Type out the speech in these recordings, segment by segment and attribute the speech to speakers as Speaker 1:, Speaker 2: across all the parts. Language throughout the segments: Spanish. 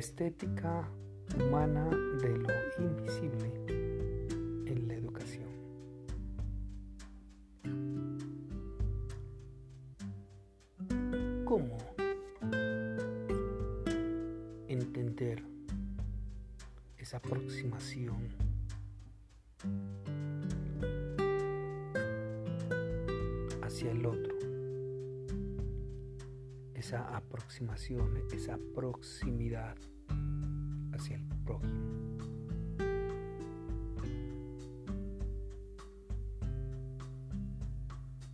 Speaker 1: estética humana de lo invisible en la educación. ¿Cómo entender esa aproximación hacia el otro? esa aproximación, esa proximidad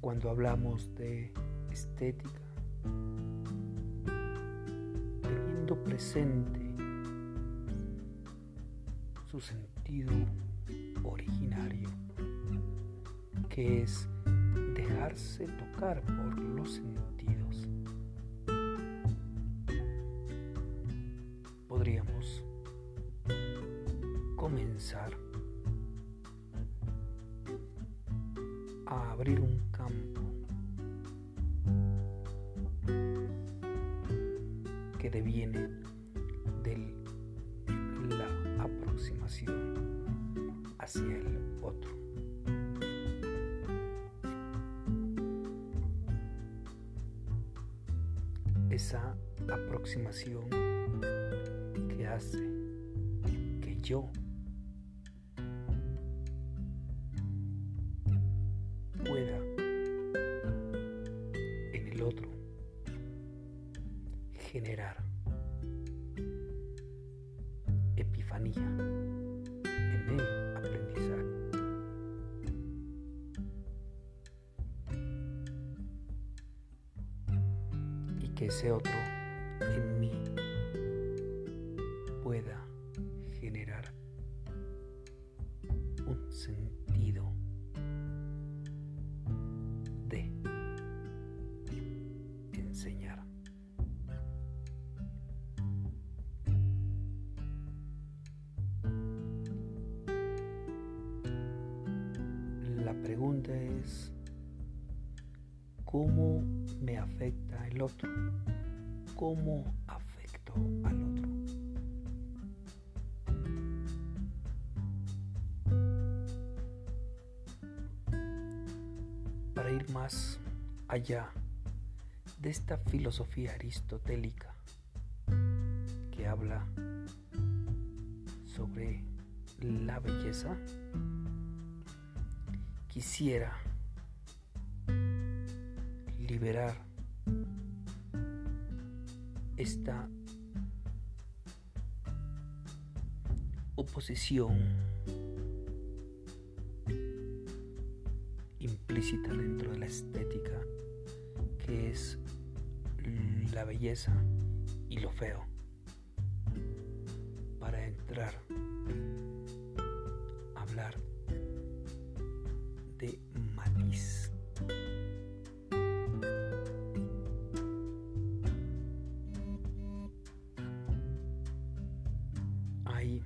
Speaker 1: Cuando hablamos de estética, teniendo presente su sentido originario, que es dejarse tocar por los sentidos a abrir un campo que deviene de la aproximación hacia el otro. Esa aproximación hace que yo generar epifanía en el aprendizaje. Y que ese otro más allá de esta filosofía aristotélica que habla sobre la belleza, quisiera liberar esta oposición implícita dentro de la estética, que es la belleza y lo feo, para entrar hablar de matiz. Hay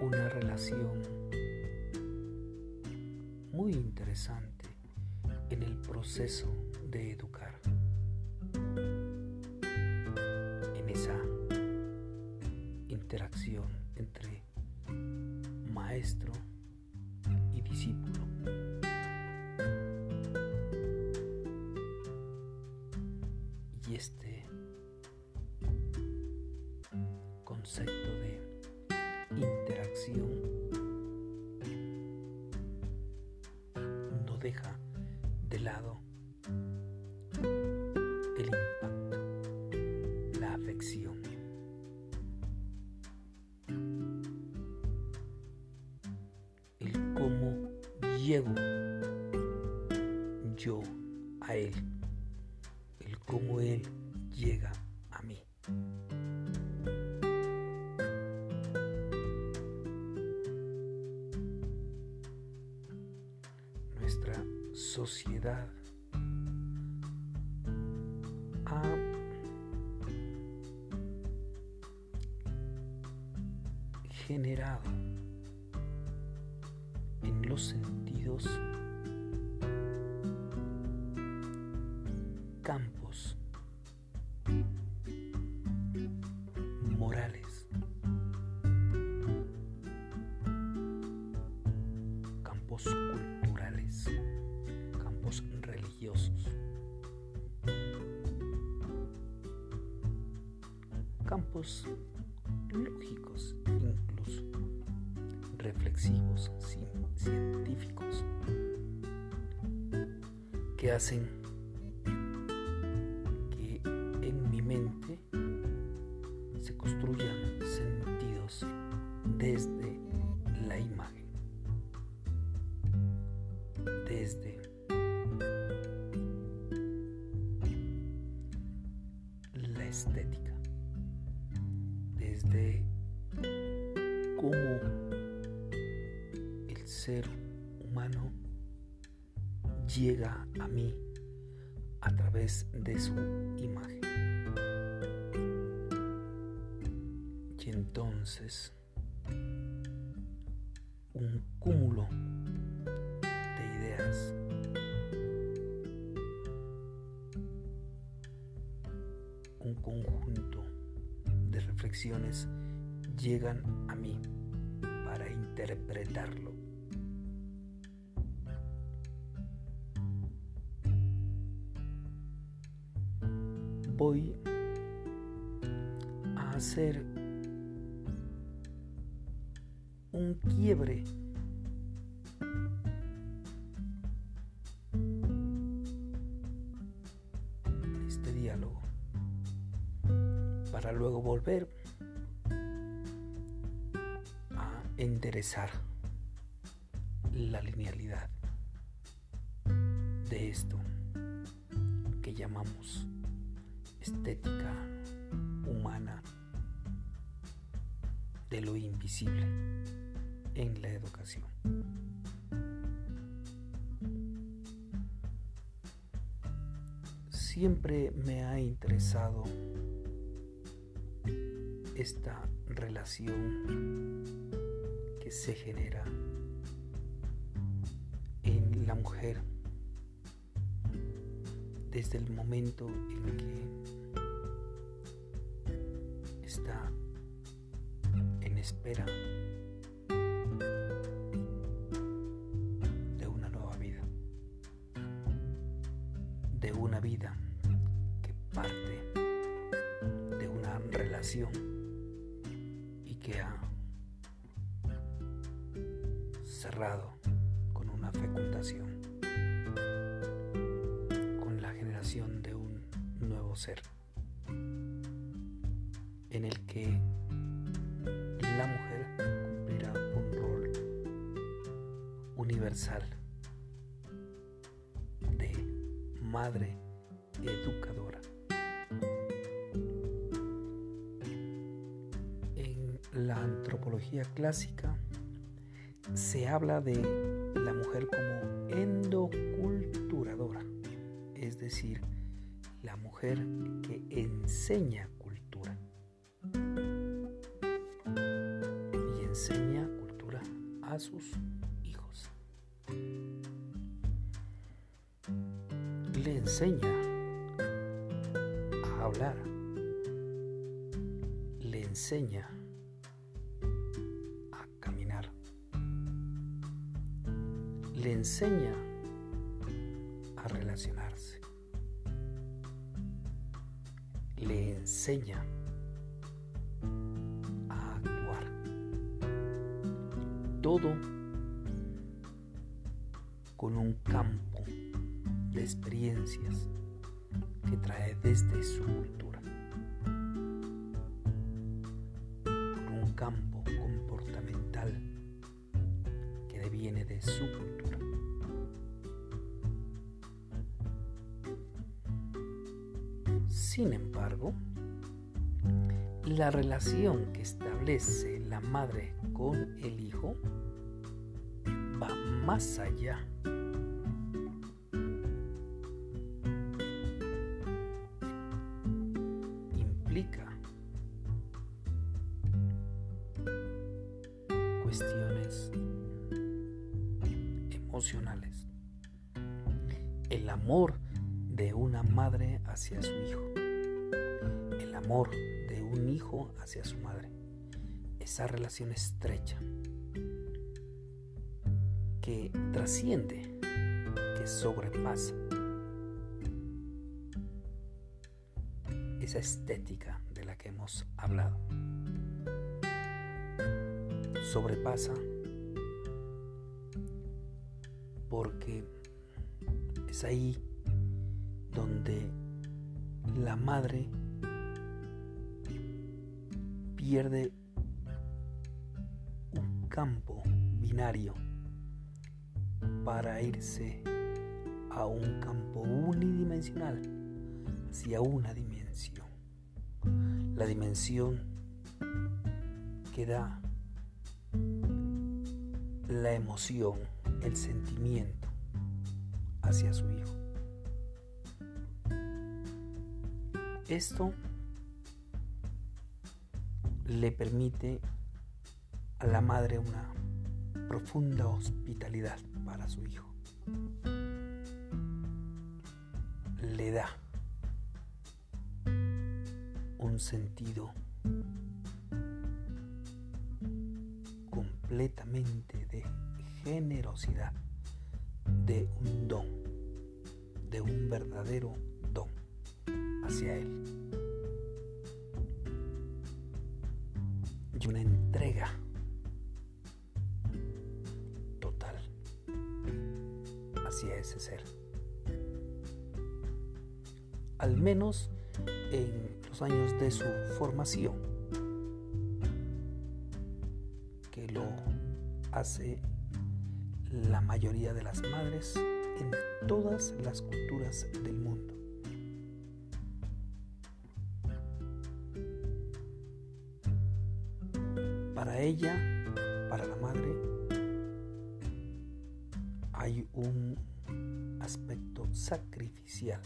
Speaker 1: una relación muy interesante en el proceso de educar. En esa interacción entre maestro deja de lado el impacto, la afección. El cómo llego yo sociedad hacen que en mi mente se construyan sentidos desde la imagen, desde la estética, desde cómo el ser llega a mí a través de su imagen. Y entonces un cúmulo de ideas un conjunto de reflexiones llegan a mí para interpretarlo. Voy a hacer un quiebre. Este diálogo. Para luego volver enderezar la linealidad de esto que llamamos estética humana de lo invisible en la educación. Siempre me ha interesado esta relación que se genera en la mujer desde el momento en que está en espera la antropología clásica, se habla de la mujer como endoculturadora, es decir, la mujer que enseña cultura. Y enseña cultura a sus hijos. Le enseña a hablar. Le enseña enseña a relacionarse, le enseña a actuar. Todo con un campo de experiencias que trae desde su cultura. Con un campo comportamental que deviene de su cultura. La relación que establece la madre con el hijo va más allá. Implica cuestiones emocionales. El amor de una madre hacia su hijo amor de un hacia su madre. Esa relación estrecha que trasciende, que sobrepasa esa estética de la que hemos hablado. Sobrepasa porque es ahí donde la madre pierde un campo binario para irse a un campo unidimensional, hacia una dimensión. La dimensión que da la emoción, el sentimiento hacia su hijo. Esto le permite a la madre una profunda hospitalidad para su hijo. Le da un sentido completamente de generosidad, de un don, de un verdadero don hacia Él. Y una entrega total hacia ese ser. Al menos en los años de su formación, que lo hace la mayoría de las madres en todas las culturas del mundo. Para ella, para la madre, hay un aspecto sacrificial,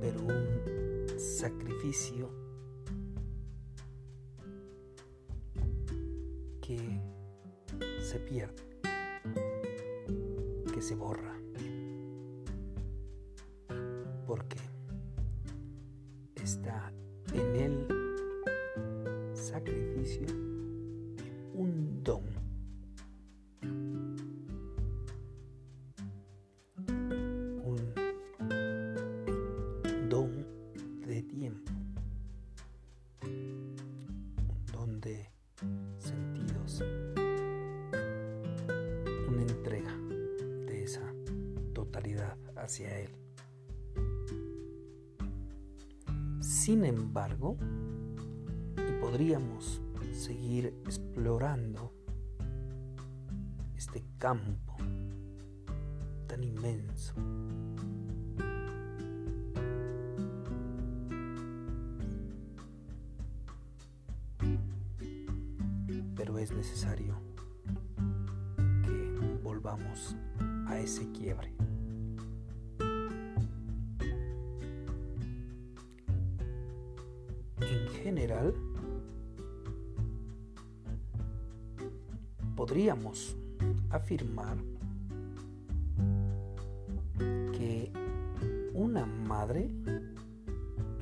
Speaker 1: pero un sacrificio que se pierde, que se borra, hacia Él. Sin embargo, podríamos seguir explorando este campo tan inmenso. Podríamos afirmar que una madre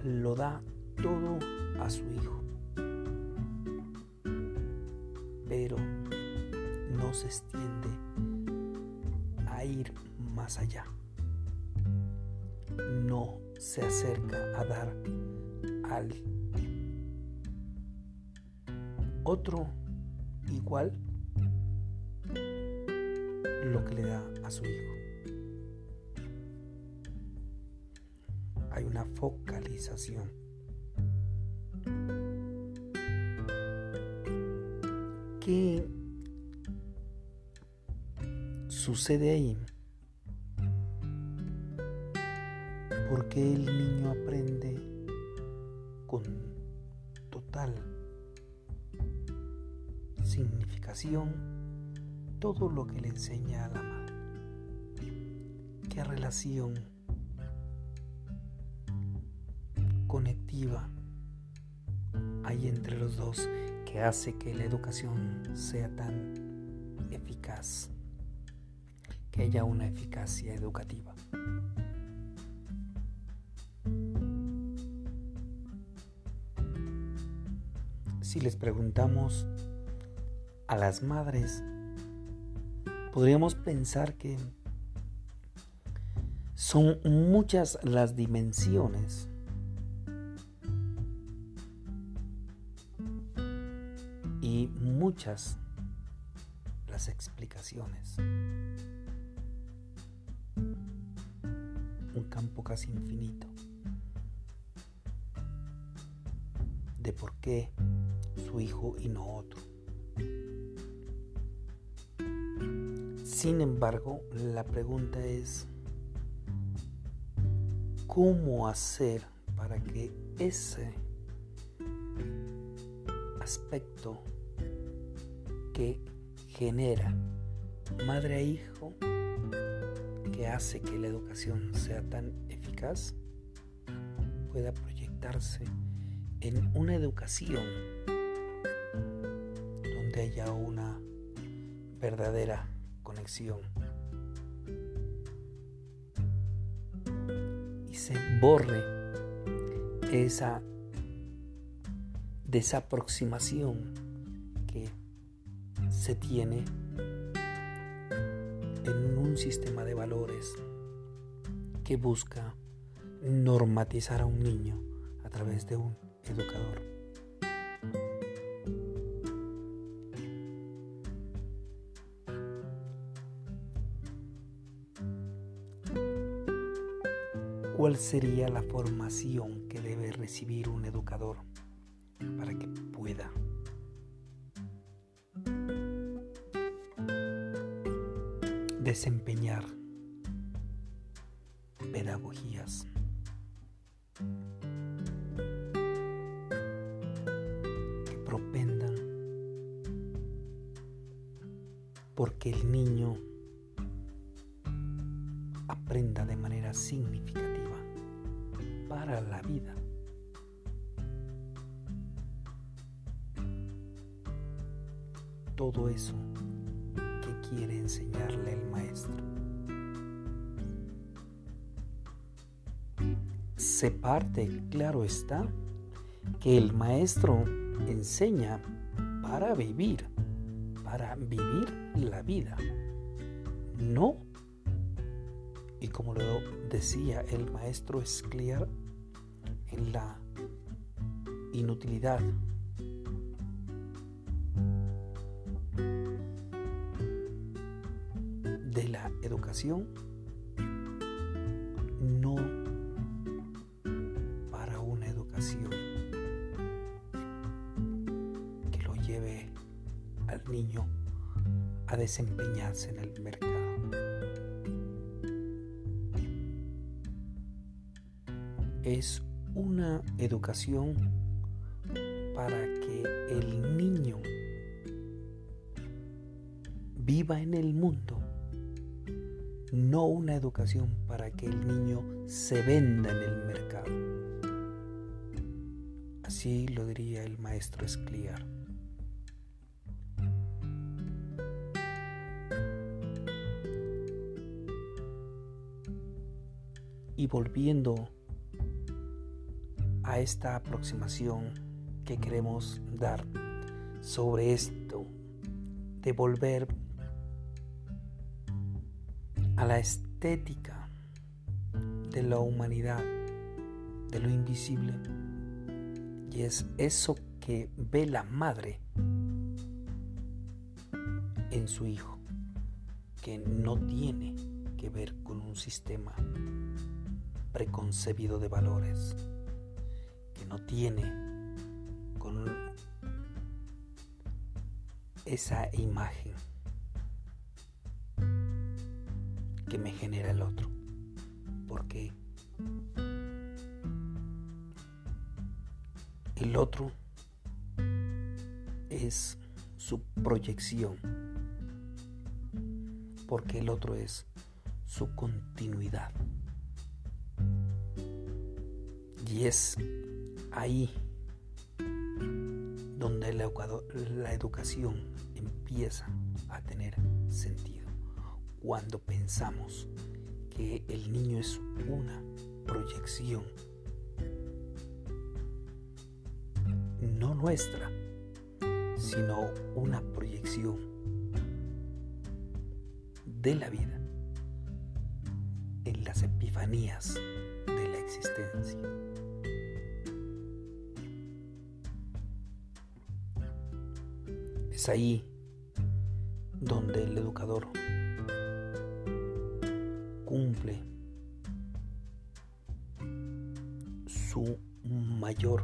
Speaker 1: lo da todo a su hijo, pero no se extiende a ir más allá. No se acerca a dar al otro igual le da a su hijo. Hay una focalización. ¿Qué sucede ahí? Porque el todo lo que le enseña a la madre. Qué relación conectiva hay entre los dos que hace que la educación sea tan eficaz, que haya una eficacia educativa. Si les preguntamos a las madres podríamos pensar que son muchas las dimensiones y muchas las explicaciones. Un campo casi infinito de por qué su hijo y no otro. Sin embargo, la pregunta es, ¿cómo hacer para que ese aspecto que genera madre e hijo, que hace que la educación sea tan eficaz, pueda proyectarse en una educación donde haya una verdadera y se borre esa desaproximación que se tiene en un sistema de valores que busca normatizar a un niño a través de un educador. ¿Cuál sería la formación que debe recibir un educador para que pueda desempeñar está, que el maestro enseña para vivir para vivir la vida. No, y como lo decía el maestro Scliar en la inutilidad de la educación, desempeñarse en el mercado. Es una educación para que el niño viva en el mundo, no una educación para que el niño se venda en el mercado. Así lo diría el maestro Escliar. Y volviendo a esta aproximación que queremos dar sobre esto, de volver a la estética de la humanidad, de lo invisible, y es eso que ve la madre en su hijo, que no tiene que ver con un sistema preconcebido de valores, que no tiene con esa imagen que me genera el otro. Porque el otro es su proyección. Porque el otro es su continuidad. Y es ahí donde la, educación empieza a tener sentido. Cuando pensamos que el niño es una proyección, no nuestra, sino una proyección de la vida, en las epifanías de la existencia. Es ahí donde el educador cumple su mayor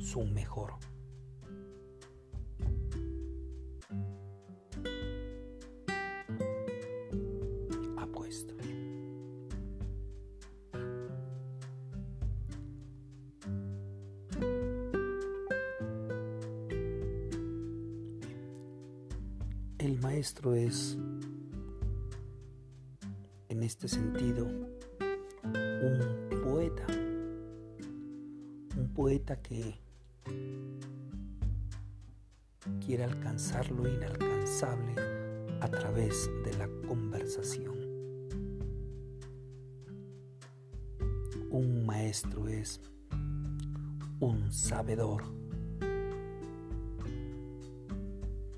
Speaker 1: su mejor quiere alcanzar lo inalcanzable a través de la conversación. Un maestro es un sabedor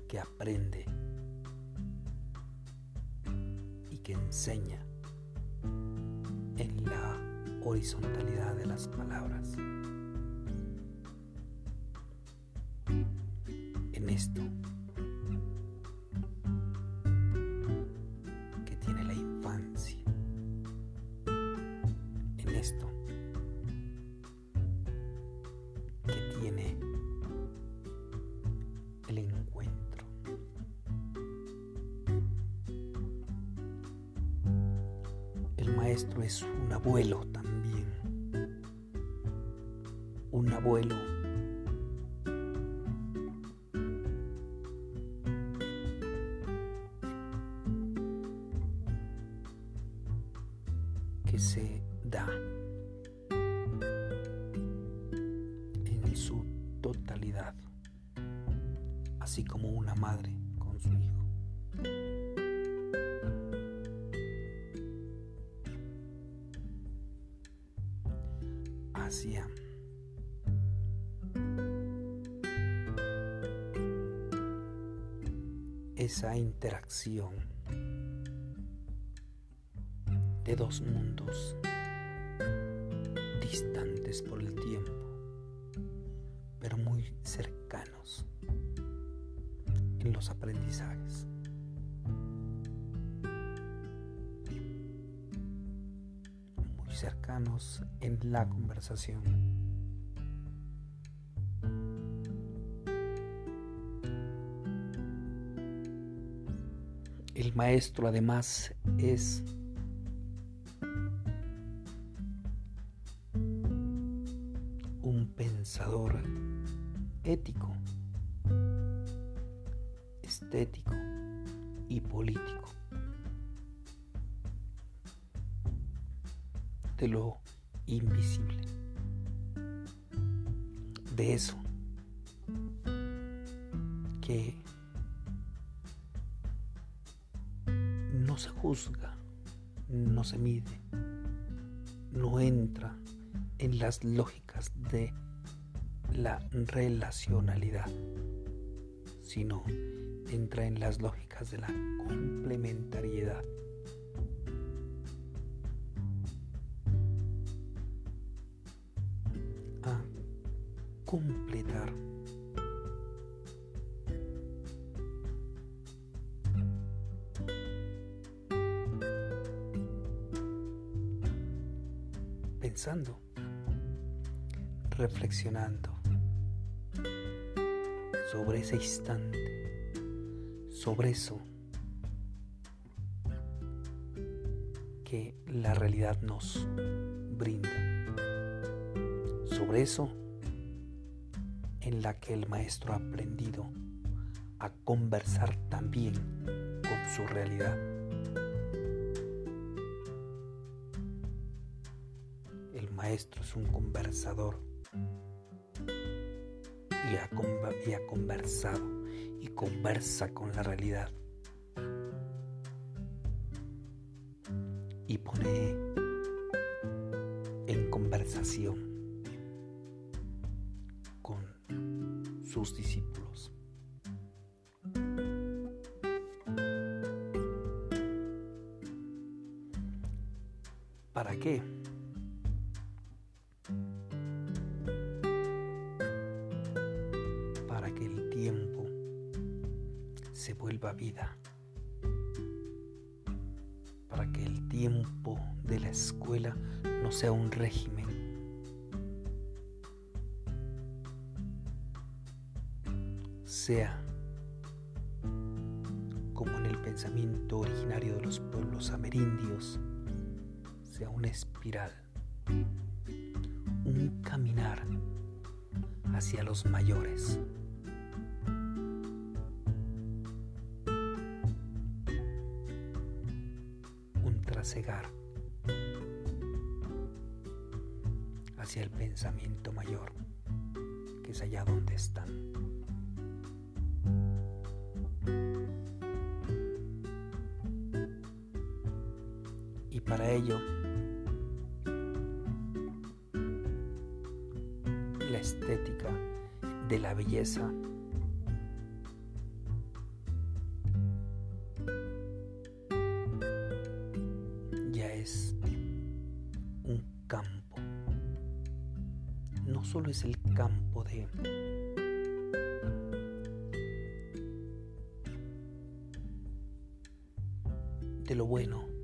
Speaker 1: que aprende y que enseña en la horizontalidad de las palabras. Esto se da en su totalidad, así como una madre con su hijo. Hacia esa interacción de dos mundos distantes por el tiempo, pero muy cercanos en los aprendizajes. Muy cercanos en la conversación. El maestro además es pensador ético, estético y político. De lo invisible. De eso que no se juzga, no se mide, no entra en las lógicas de la relacionalidad, sino entra en las lógicas de la complementariedad. A completar. Pensando, reflexionando sobre ese instante, sobre eso que la realidad nos brinda, sobre eso en la que el maestro ha aprendido a conversar también con su realidad. El maestro es un conversador y ha, y ha conversado y conversa con la realidad. Y pone en conversación con sus discípulos. ¿Para qué? Para que el tiempo de la escuela no sea un régimen. Sea como en el pensamiento originario de los pueblos amerindios, sea una espiral, un caminar hacia los mayores. Trasegar hacia el pensamiento mayor, que es allá donde están. Y para ello, la estética de la belleza de lo bueno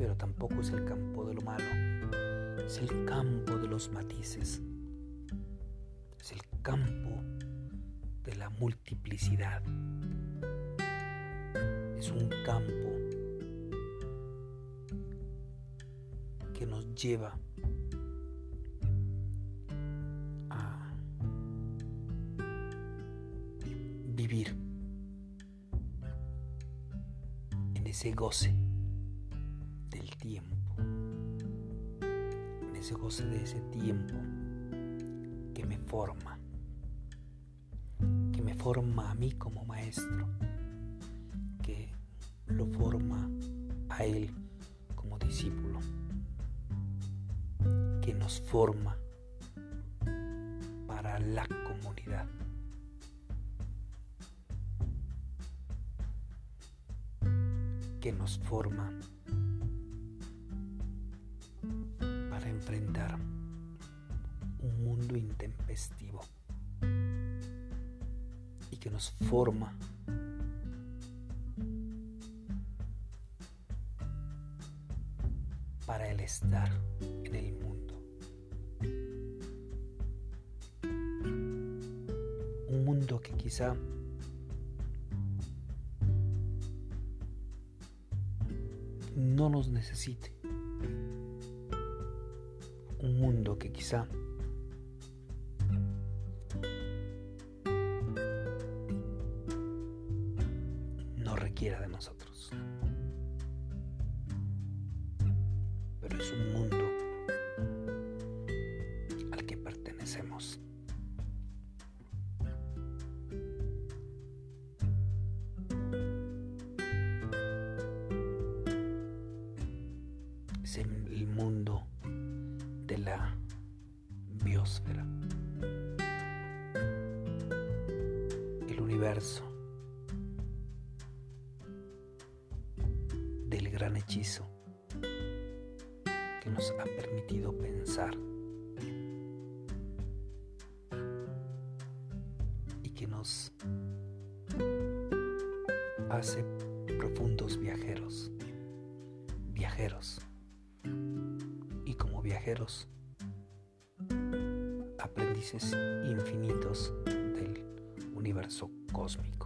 Speaker 1: pero tampoco es el campo de lo malo. Es el campo de los matices. Es el campo de la multiplicidad. Es un campo que nos lleva ese goce tiempo, en ese goce de ese tiempo que me forma, que me forma a mí como maestro, que lo forma a él como discípulo, que nos forma para la comunidad. Que nos forma enfrentar un mundo intempestivo y que nos forma para el estar en el mundo. Un mundo que quizá necesite. Un mundo que quizá Es el mundo de la biosfera. El universo del gran hechizo que nos ha permitido pensar y que nos hace aprendices infinitos del universo cósmico.